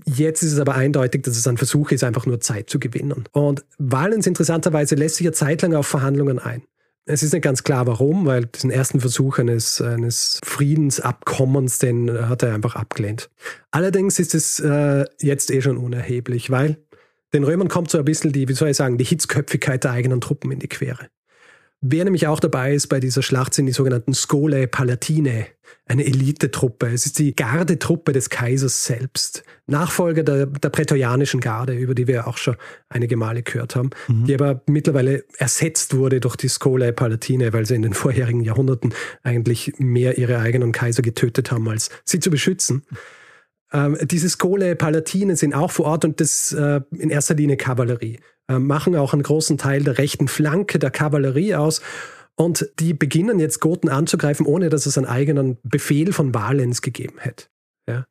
Jetzt ist es aber eindeutig, dass es ein Versuch ist, einfach nur Zeit zu gewinnen. Und Valens interessanterweise lässt sich ja zeitlang auf Verhandlungen ein. Es ist nicht ganz klar, warum, weil diesen ersten Versuch eines, eines Friedensabkommens, den hat er einfach abgelehnt. Allerdings ist es äh, jetzt eh schon unerheblich, weil den Römern kommt so ein bisschen die, wie soll ich sagen, die Hitzköpfigkeit der eigenen Truppen in die Quere. Wer nämlich auch dabei ist bei dieser Schlacht, sind die sogenannten Skole Palatine, eine Elitetruppe. Es ist die Gardetruppe des Kaisers selbst. Nachfolger der, der prätorianischen Garde, über die wir auch schon einige Male gehört haben, mhm. die aber mittlerweile ersetzt wurde durch die Skole Palatine, weil sie in den vorherigen Jahrhunderten eigentlich mehr ihre eigenen Kaiser getötet haben, als sie zu beschützen. Ähm, diese Skole Palatine sind auch vor Ort und das äh, in erster Linie Kavallerie. Äh, machen auch einen großen Teil der rechten Flanke der Kavallerie aus. Und die beginnen jetzt Goten anzugreifen, ohne dass es einen eigenen Befehl von Valens gegeben hätte. Ja?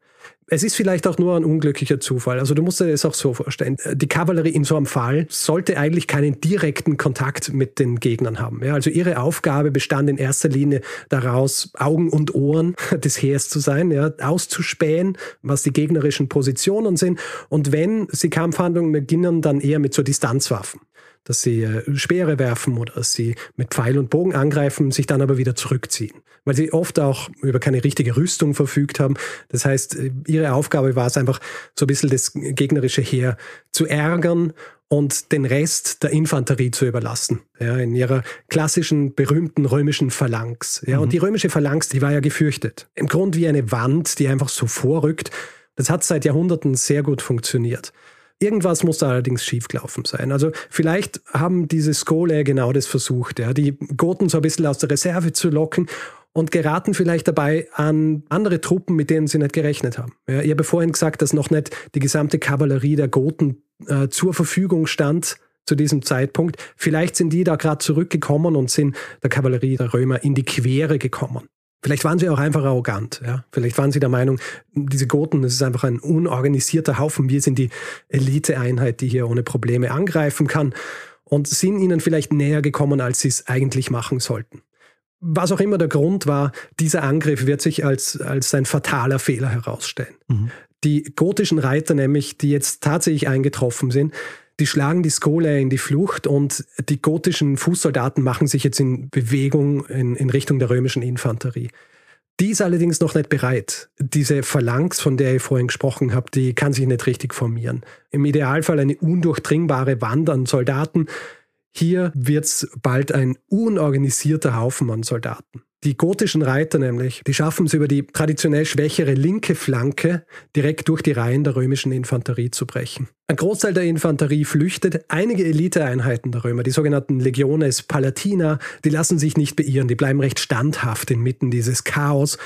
Es ist vielleicht auch nur ein unglücklicher Zufall. Also du musst dir das auch so vorstellen. Die Kavallerie in so einem Fall sollte eigentlich keinen direkten Kontakt mit den Gegnern haben. Ja, also ihre Aufgabe bestand in erster Linie daraus, Augen und Ohren des Heers zu sein, ja, auszuspähen, was die gegnerischen Positionen sind. Und wenn sie Kampfhandlungen beginnen, dann eher mit so Distanzwaffen dass sie äh, Speere werfen oder dass sie mit Pfeil und Bogen angreifen, sich dann aber wieder zurückziehen. Weil sie oft auch über keine richtige Rüstung verfügt haben. Das heißt, äh, ihre Aufgabe war es einfach, so ein bisschen das gegnerische Heer zu ärgern und den Rest der Infanterie zu überlassen, ja, in ihrer klassischen, berühmten römischen Phalanx. Ja, mhm. Und die römische Phalanx, die war ja gefürchtet. Im Grunde wie eine Wand, die einfach so vorrückt. Das hat seit Jahrhunderten sehr gut funktioniert. Irgendwas muss da allerdings schiefgelaufen sein. Also vielleicht haben diese Skole genau das versucht, ja, die Goten so ein bisschen aus der Reserve zu locken und geraten vielleicht dabei an andere Truppen, mit denen sie nicht gerechnet haben. Ja, ich habe vorhin gesagt, dass noch nicht die gesamte Kavallerie der Goten äh, zur Verfügung stand zu diesem Zeitpunkt. Vielleicht sind die da gerade zurückgekommen und sind der Kavallerie der Römer in die Quere gekommen. Vielleicht waren sie auch einfach arrogant. Ja? Vielleicht waren sie der Meinung, diese Goten, das ist einfach ein unorganisierter Haufen. Wir sind die Eliteeinheit, die hier ohne Probleme angreifen kann und sind ihnen vielleicht näher gekommen, als sie es eigentlich machen sollten. Was auch immer der Grund war, dieser Angriff wird sich als, als ein fataler Fehler herausstellen. Mhm. Die gotischen Reiter nämlich, die jetzt tatsächlich eingetroffen sind, die schlagen die Skole in die Flucht und die gotischen Fußsoldaten machen sich jetzt in Bewegung in, in Richtung der römischen Infanterie. Die ist allerdings noch nicht bereit. Diese Phalanx, von der ich vorhin gesprochen habe, die kann sich nicht richtig formieren. Im Idealfall eine undurchdringbare Wand an Soldaten. Hier wird es bald ein unorganisierter Haufen an Soldaten. Die gotischen Reiter nämlich, die schaffen es über die traditionell schwächere linke Flanke direkt durch die Reihen der römischen Infanterie zu brechen. Ein Großteil der Infanterie flüchtet. Einige Eliteeinheiten der Römer, die sogenannten Legiones Palatina, die lassen sich nicht beirren, die bleiben recht standhaft inmitten dieses Chaos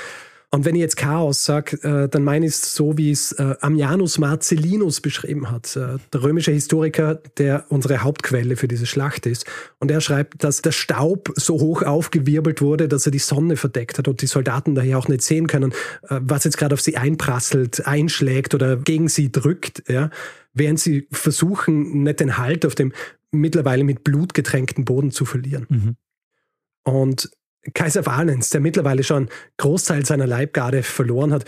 und wenn ich jetzt Chaos sage, äh, dann meine ich es so, wie es äh, Ammianus Marcellinus beschrieben hat, äh, der römische Historiker, der unsere Hauptquelle für diese Schlacht ist. Und er schreibt, dass der Staub so hoch aufgewirbelt wurde, dass er die Sonne verdeckt hat und die Soldaten daher auch nicht sehen können, äh, was jetzt gerade auf sie einprasselt, einschlägt oder gegen sie drückt, ja, während sie versuchen, nicht den Halt auf dem mittlerweile mit Blut getränkten Boden zu verlieren. Mhm. Und Kaiser Valens, der mittlerweile schon Großteil seiner Leibgarde verloren hat,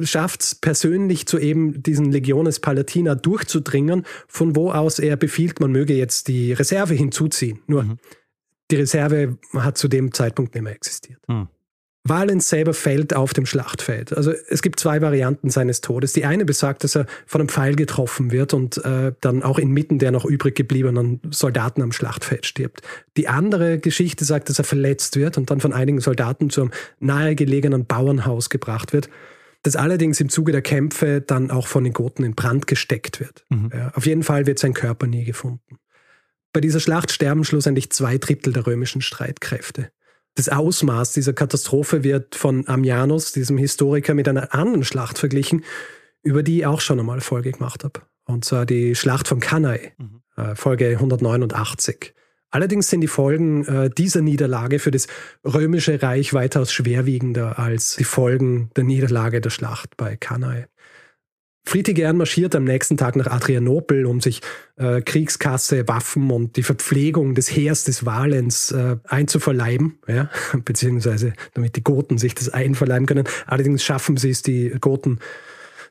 schafft es persönlich zu eben diesen Legiones Palatina durchzudringen, von wo aus er befiehlt, man möge jetzt die Reserve hinzuziehen. Nur mhm. die Reserve hat zu dem Zeitpunkt nicht mehr existiert. Mhm. Valens selber fällt auf dem Schlachtfeld. Also es gibt zwei Varianten seines Todes. Die eine besagt, dass er von einem Pfeil getroffen wird und äh, dann auch inmitten der noch übrig gebliebenen Soldaten am Schlachtfeld stirbt. Die andere Geschichte sagt, dass er verletzt wird und dann von einigen Soldaten zum nahegelegenen Bauernhaus gebracht wird das allerdings im Zuge der Kämpfe dann auch von den Goten in Brand gesteckt wird. Mhm. Ja, auf jeden Fall wird sein Körper nie gefunden. Bei dieser Schlacht sterben schlussendlich zwei Drittel der römischen Streitkräfte das Ausmaß dieser Katastrophe wird von Ammianus, diesem Historiker, mit einer anderen Schlacht verglichen, über die ich auch schon einmal Folge gemacht habe. Und zwar die Schlacht von Cannae, mhm. Äh, Folge 189. Allerdings sind die Folgen äh, dieser Niederlage für das römische Reich weitaus schwerwiegender als die Folgen der Niederlage der Schlacht bei Cannae. Fritigern marschiert am nächsten Tag nach Adrianopel, um sich äh, Kriegskasse, Waffen und die Verpflegung des Heers des Valens äh, einzuverleiben, ja? beziehungsweise damit die Goten sich das einverleiben können. Allerdings schaffen sie es, die Goten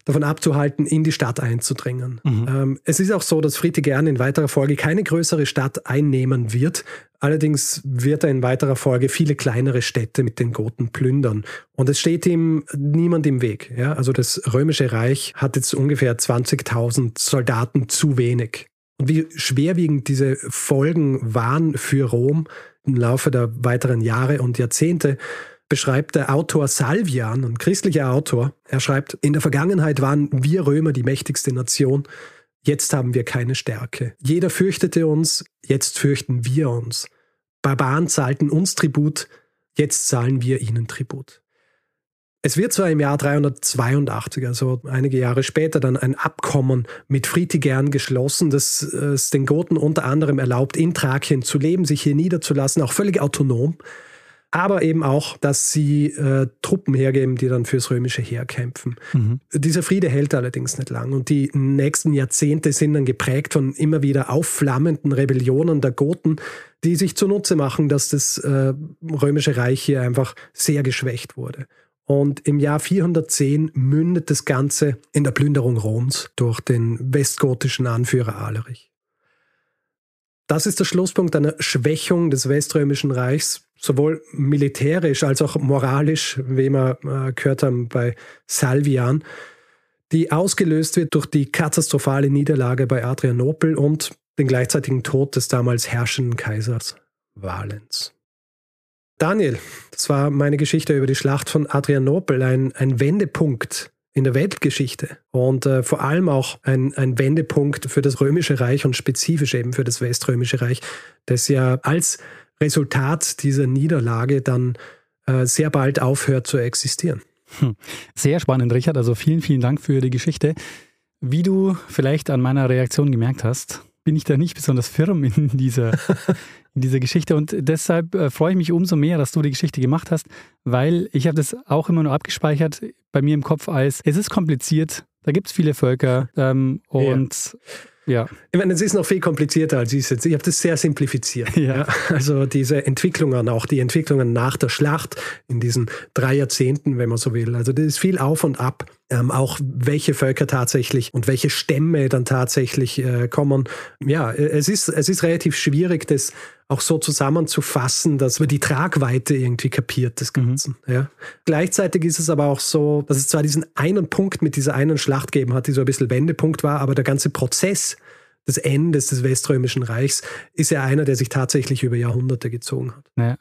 davon abzuhalten, in die Stadt einzudringen. Mhm. Ähm, es ist auch so, dass Fritigern in weiterer Folge keine größere Stadt einnehmen wird. Allerdings wird er in weiterer Folge viele kleinere Städte mit den Goten plündern. Und es steht ihm niemand im Weg. Ja? Also das Römische Reich hat jetzt ungefähr 20.000 Soldaten zu wenig. Und wie schwerwiegend diese Folgen waren für Rom im Laufe der weiteren Jahre und Jahrzehnte, beschreibt der Autor Salvian, ein christlicher Autor. Er schreibt, in der Vergangenheit waren wir Römer die mächtigste Nation. Jetzt haben wir keine Stärke. Jeder fürchtete uns, jetzt fürchten wir uns. Barbaren zahlten uns Tribut, jetzt zahlen wir ihnen Tribut. Es wird zwar im Jahr 382, also einige Jahre später, dann ein Abkommen mit Fritigern geschlossen, das es den Goten unter anderem erlaubt, in Thrakien zu leben, sich hier niederzulassen, auch völlig autonom aber eben auch, dass sie äh, Truppen hergeben, die dann fürs römische Heer kämpfen. Mhm. Dieser Friede hält allerdings nicht lang und die nächsten Jahrzehnte sind dann geprägt von immer wieder aufflammenden Rebellionen der Goten, die sich zunutze machen, dass das äh, römische Reich hier einfach sehr geschwächt wurde. Und im Jahr 410 mündet das Ganze in der Plünderung Roms durch den westgotischen Anführer Alerich. Das ist der Schlusspunkt einer Schwächung des Weströmischen Reichs, sowohl militärisch als auch moralisch, wie wir äh, gehört haben bei Salvian, die ausgelöst wird durch die katastrophale Niederlage bei Adrianopel und den gleichzeitigen Tod des damals herrschenden Kaisers Valens. Daniel, das war meine Geschichte über die Schlacht von Adrianopel, ein, ein Wendepunkt in der Weltgeschichte und äh, vor allem auch ein, ein Wendepunkt für das Römische Reich und spezifisch eben für das Weströmische Reich, das ja als Resultat dieser Niederlage dann äh, sehr bald aufhört zu existieren. Hm. Sehr spannend, Richard. Also vielen, vielen Dank für die Geschichte. Wie du vielleicht an meiner Reaktion gemerkt hast, bin ich da nicht besonders firm in dieser, in dieser Geschichte und deshalb äh, freue ich mich umso mehr, dass du die Geschichte gemacht hast, weil ich habe das auch immer nur abgespeichert bei mir im Kopf als, es ist kompliziert, da gibt es viele Völker ähm, und ja. Ja. Ich meine, es ist noch viel komplizierter als ich jetzt. Ich habe das sehr simplifiziert. Ja. ja. Also diese Entwicklungen, auch die Entwicklungen nach der Schlacht in diesen drei Jahrzehnten, wenn man so will. Also das ist viel auf und ab. Ähm, auch welche Völker tatsächlich und welche Stämme dann tatsächlich äh, kommen. Ja, es ist, es ist relativ schwierig, das auch so zusammenzufassen, dass man die Tragweite irgendwie kapiert des mhm. Ganzen. Mhm. Ja. Gleichzeitig ist es aber auch so, dass es zwar diesen einen Punkt mit dieser einen Schlacht gegeben hat, die so ein bisschen Wendepunkt war, aber der ganze Prozess des Endes des Weströmischen Reichs ist ja einer, der sich tatsächlich über Jahrhunderte gezogen hat. Ja.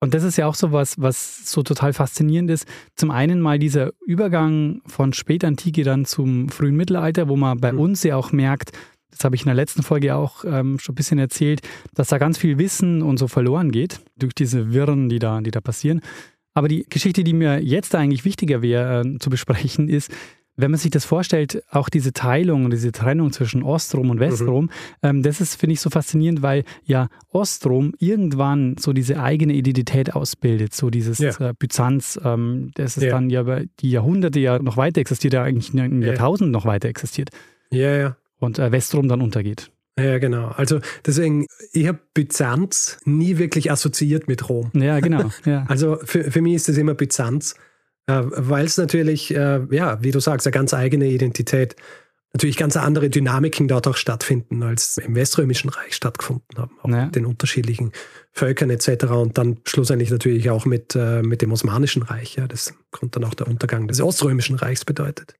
Und das ist ja auch so was, was so total faszinierend ist. Zum einen mal dieser Übergang von Spätantike dann zum frühen Mittelalter, wo man bei mhm. uns ja auch merkt, das habe ich in der letzten Folge auch ähm, schon ein bisschen erzählt, dass da ganz viel Wissen und so verloren geht durch diese Wirren, die da, die da passieren. Aber die Geschichte, die mir jetzt eigentlich wichtiger wäre äh, zu besprechen, ist, wenn man sich das vorstellt, auch diese Teilung und diese Trennung zwischen Ostrom und Westrom, mhm. ähm, das ist, finde ich, so faszinierend, weil ja Ostrom irgendwann so diese eigene Identität ausbildet, so dieses ja. äh, Byzanz, ähm, das ist ja. dann ja über die Jahrhunderte ja noch weiter existiert, ja eigentlich in ja. Jahrtausenden noch weiter existiert. Ja, ja. Und äh, Westrom dann untergeht. Ja, genau. Also deswegen, ich habe Byzanz nie wirklich assoziiert mit Rom. Ja, genau. Ja. Also für, für mich ist das immer Byzanz. Äh, Weil es natürlich, äh, ja, wie du sagst, eine ganz eigene Identität, natürlich ganz andere Dynamiken dort auch stattfinden, als im Weströmischen Reich stattgefunden haben, auch ja. mit den unterschiedlichen Völkern etc. Und dann schlussendlich natürlich auch mit, äh, mit dem Osmanischen Reich, ja, das Grund dann auch der Untergang des Oströmischen Reichs bedeutet.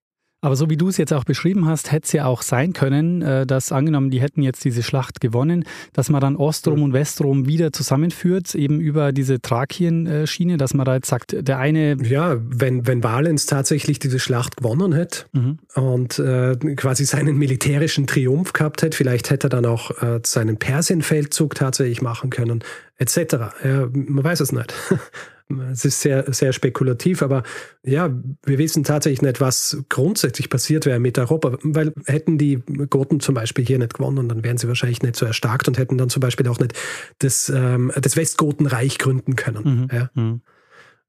Aber so wie du es jetzt auch beschrieben hast, hätte es ja auch sein können, äh, dass angenommen, die hätten jetzt diese Schlacht gewonnen, dass man dann Ostrom und Westrom wieder zusammenführt, eben über diese Thrakien-Schiene, dass man da jetzt sagt, der eine. Ja, wenn, wenn Valens tatsächlich diese Schlacht gewonnen hätte mhm. und äh, quasi seinen militärischen Triumph gehabt hätte, vielleicht hätte er dann auch äh, seinen Persienfeldzug tatsächlich machen können, etc. Ja, man weiß es nicht. Es ist sehr, sehr spekulativ, aber ja, wir wissen tatsächlich nicht, was grundsätzlich passiert wäre mit Europa, weil hätten die Goten zum Beispiel hier nicht gewonnen, dann wären sie wahrscheinlich nicht so erstarkt und hätten dann zum Beispiel auch nicht das, ähm, das Westgotenreich gründen können. Mhm. Ja. Mhm.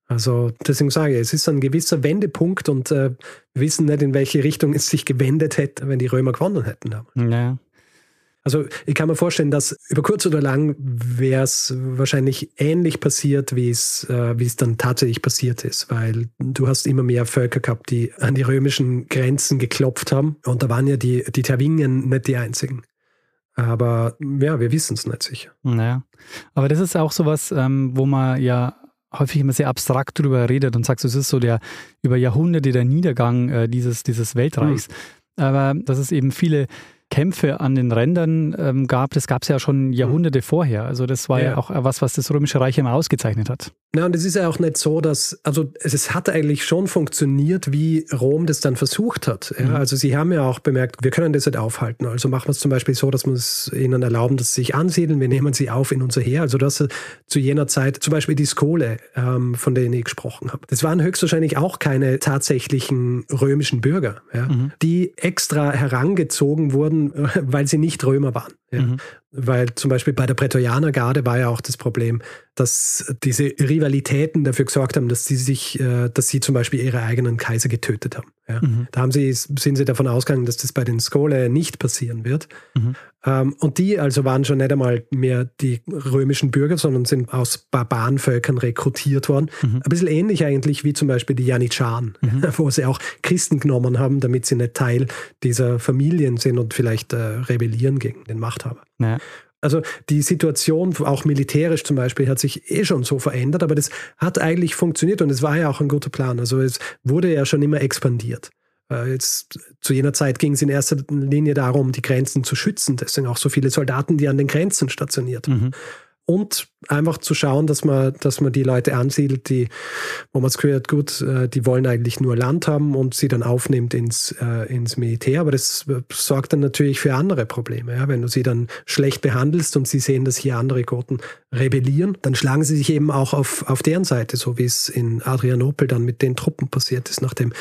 Also deswegen sage ich, es ist ein gewisser Wendepunkt und äh, wir wissen nicht, in welche Richtung es sich gewendet hätte, wenn die Römer gewonnen hätten. Ja. Also ich kann mir vorstellen, dass über kurz oder lang wäre es wahrscheinlich ähnlich passiert, wie es, äh, wie es dann tatsächlich passiert ist, weil du hast immer mehr Völker gehabt, die an die römischen Grenzen geklopft haben und da waren ja die, die Tervingen nicht die einzigen. Aber ja, wir wissen es nicht sicher. Naja, aber das ist auch sowas, ähm, wo man ja häufig immer sehr abstrakt drüber redet und sagt, es ist so der über Jahrhunderte der Niedergang äh, dieses, dieses Weltreichs. Hm. Aber dass es eben viele Kämpfe an den Rändern ähm, gab, das gab es ja schon Jahrhunderte mhm. vorher. Also das war ja. ja. auch was, was das Römische Reich immer ausgezeichnet hat. Ja, und es ist ja auch nicht so, dass, also es hat eigentlich schon funktioniert, wie Rom das dann versucht hat. Ja, mhm. Also sie haben ja auch bemerkt, wir können das nicht aufhalten. Also machen wir es zum Beispiel so, dass wir es ihnen erlauben, dass sie sich ansiedeln. Wir nehmen sie auf in unser Heer. Also du hast zu jener Zeit zum Beispiel die Skole, ähm, von denen ich gesprochen habe. Das waren höchstwahrscheinlich auch keine tatsächlichen römischen Bürger, ja, mhm. die extra herangezogen wurden weil sie nicht Römer waren. Ja. Mhm. Weil zum Beispiel bei der Prätorianergarde war ja auch das Problem, dass diese Rivalitäten dafür gesorgt haben, dass sie sich, äh, dass sie zum Beispiel ihre eigenen Kaiser getötet haben. Ja. Mhm. Da haben sie, sind sie davon ausgegangen, dass das bei den Skole nicht passieren wird. Mhm. Ähm, und die also waren schon nicht einmal mehr die römischen Bürger, sondern sind aus Barbarenvölkern rekrutiert worden. Mhm. Ein bisschen ähnlich eigentlich wie zum Beispiel die Janitscharen, mhm. wo sie auch Christen genommen haben, damit sie nicht Teil dieser Familien sind und vielleicht äh, rebellieren gegen den Machthaber. Ja. Also die Situation, auch militärisch zum Beispiel, hat sich eh schon so verändert, aber das hat eigentlich funktioniert und es war ja auch ein guter Plan. Also es wurde ja schon immer expandiert. Äh, jetzt, zu jener Zeit ging es in erster Linie darum, die Grenzen zu schützen. Deswegen auch so viele Soldaten, die an den Grenzen stationiert. Mhm und einfach zu schauen, dass man, dass man die Leute ansiedelt, die, wo man es gehört, gut, äh, die wollen eigentlich nur Land haben und sie dann aufnimmt ins, äh, ins Militär. Aber das sorgt dann natürlich für andere Probleme. Ja? Wenn du sie dann schlecht behandelst und sie sehen, dass hier andere Goten rebellieren, dann schlagen sie sich eben auch auf, auf deren Seite, so wie es in Adrianopel dann mit den Truppen passiert ist, nachdem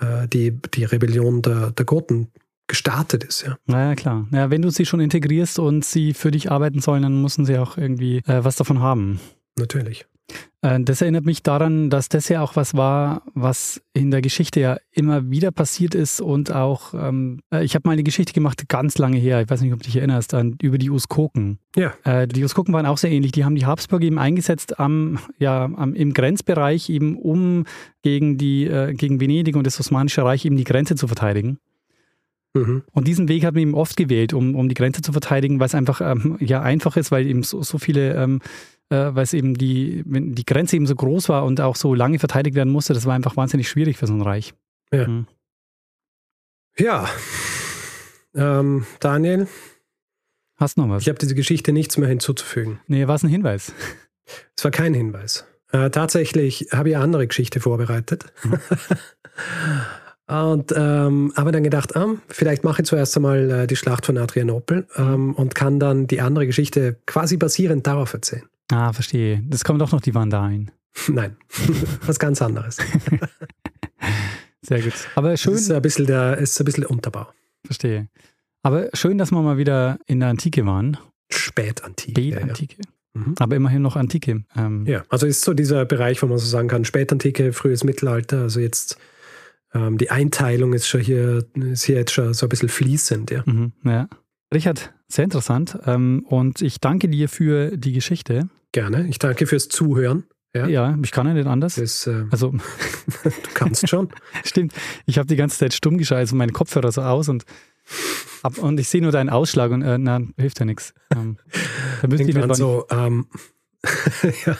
äh, die, die Rebellion der, der Goten gestartet ist. Ja. Naja, klar. Ja, wenn du sie schon integrierst und sie für dich arbeiten sollen, dann müssen sie auch irgendwie äh, was davon haben. Natürlich. Äh, das erinnert mich daran, dass das ja auch was war, was in der Geschichte ja immer wieder passiert ist und auch, ähm, äh, ich habe mal eine Geschichte gemacht, ganz lange her, ich weiß nicht, ob du dich erinnerst, an, über die Uskoken. Ja. Äh, die Uskoken waren auch sehr ähnlich. Die haben die Habsburger eben eingesetzt am, ja, am, im Grenzbereich, eben um gegen, die, äh, gegen Venedig und das Osmanische Reich eben die Grenze zu verteidigen. Mhm. Und diesen Weg hat man eben oft gewählt, um, um die Grenze zu verteidigen, weil es einfach ähm, ja einfach ist, weil eben so, so viele, ähm, äh, weil es eben die, wenn die Grenze eben so groß war und auch so lange verteidigt werden musste, das war einfach wahnsinnig schwierig für so ein Reich. Ja. Mhm. Ja. Ähm, Daniel. Hast du noch was? Ich habe diese Geschichte nichts mehr hinzuzufügen. Nee, war es ein Hinweis? Es war kein Hinweis. Äh, tatsächlich habe ich eine andere Geschichte vorbereitet. Mhm. Und ähm, habe dann gedacht, ah, vielleicht mache ich zuerst einmal äh, die Schlacht von Adrianopel ähm, und kann dann die andere Geschichte quasi basierend darauf erzählen. Ah, verstehe. Das kommen doch noch die Vandalen. Nein, was ganz anderes. Sehr gut. Aber schön. Das ist ein bisschen der, ist ein bisschen Unterbau. Verstehe. Aber schön, dass wir mal wieder in der Antike waren. Spätantike. Spätantike. Ja. Mhm. Aber immerhin noch Antike. Ähm, ja, also ist so dieser Bereich, wo man so sagen kann, Spätantike, frühes Mittelalter, also jetzt ähm, die Einteilung ist schon hier, ist hier jetzt schon so ein bisschen fließend, ja. Mhm, ja. Richard, sehr interessant. Ähm, und ich danke dir für die Geschichte. Gerne. Ich danke fürs Zuhören. Ja, ja ich kann ja nicht anders. Das, äh, also, du kannst schon. Stimmt. Ich habe die ganze Zeit stumm geschaltet, also meine Kopfhörer so aus und, ab, und ich sehe nur deinen Ausschlag und äh, na, hilft ja nichts. Ähm, da müsste ich so, ähm, ja.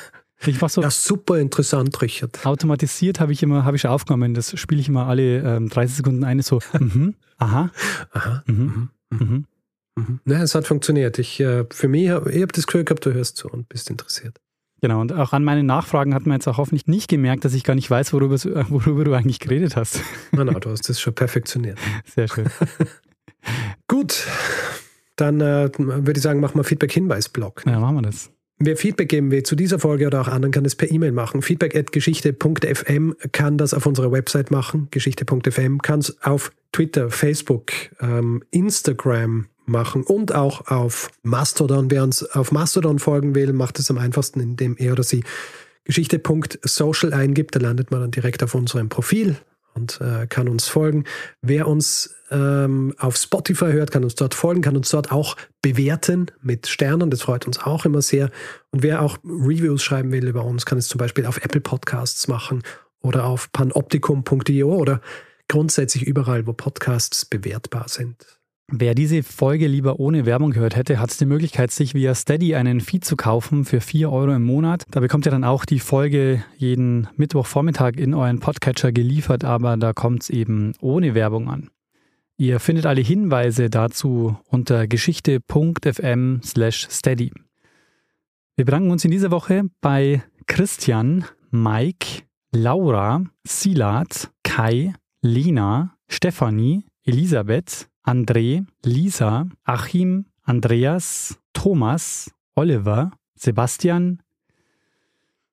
Ich war so ja, super interessant, Richard. Automatisiert habe ich immer, habe ich schon aufgenommen. Das spiele ich immer alle ähm, 30 Sekunden eine so. Mhm, aha. Aha. Mhm, mhm. Mhm. Mhm. Ja, es hat funktioniert. Ich, äh, für mich, ich habe das Gefühl gehabt, du hörst zu und bist interessiert. Genau, und auch an meinen Nachfragen hat man jetzt auch hoffentlich nicht gemerkt, dass ich gar nicht weiß, worüber, worüber du eigentlich geredet hast. Nein, nein, du hast das schon perfektioniert. Sehr schön. Gut, dann äh, würde ich sagen, machen wir Feedback-Hinweis-Blog. Ne? Ja, machen wir das. Wer Feedback geben will zu dieser Folge oder auch anderen, kann es per E-Mail machen. Feedback.geschichte.fm kann das auf unserer Website machen, geschichte.fm, kann es auf Twitter, Facebook, ähm, Instagram machen und auch auf Mastodon. Wer uns auf Mastodon folgen will, macht es am einfachsten, indem er oder sie geschichte.social eingibt. Da landet man dann direkt auf unserem Profil und äh, kann uns folgen. Wer uns ähm, auf Spotify hört, kann uns dort folgen, kann uns dort auch bewerten mit Sternen. Das freut uns auch immer sehr. Und wer auch Reviews schreiben will über uns, kann es zum Beispiel auf Apple Podcasts machen oder auf panoptikum.io oder grundsätzlich überall, wo Podcasts bewertbar sind. Wer diese Folge lieber ohne Werbung gehört hätte, hat die Möglichkeit, sich via Steady einen Feed zu kaufen für 4 Euro im Monat. Da bekommt ihr dann auch die Folge jeden Mittwochvormittag in euren Podcatcher geliefert, aber da kommt es eben ohne Werbung an. Ihr findet alle Hinweise dazu unter geschichte.fm slash steady. Wir bedanken uns in dieser Woche bei Christian, Mike, Laura, Silat, Kai, Lina, Stefanie, Elisabeth, André, Lisa, Achim, Andreas, Thomas, Oliver, Sebastian,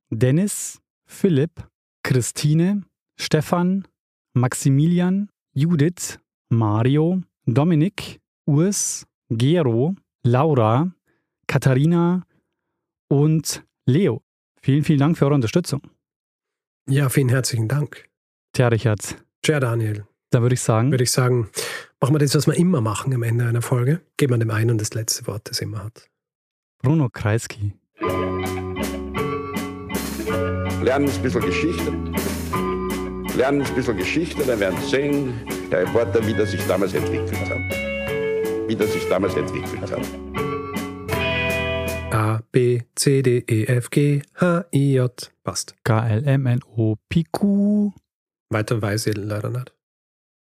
Dennis, Philipp, Christine, Stefan, Maximilian, Judith, Mario, Dominik, Urs, Gero, Laura, Katharina und Leo. Vielen, vielen Dank für eure Unterstützung. Ja, vielen herzlichen Dank. Tja, Richard. Tja, Daniel. Da würde ich sagen. Würde ich sagen, machen wir das, was wir immer machen am Ende einer Folge. Geben wir dem einen das letzte Wort, das immer hat. Bruno Kreisky. Lernen ein bisschen Geschichte. Lernen ein bisschen Geschichte, dann werden Sie sehen, der Reporter, wie das sich damals entwickelt hat. Wie das sich damals entwickelt hat. A, B, C, D, E, F, G, H, I, J. Passt. K, L, M, N, O, P, Q. Weiter weiß ich leider nicht.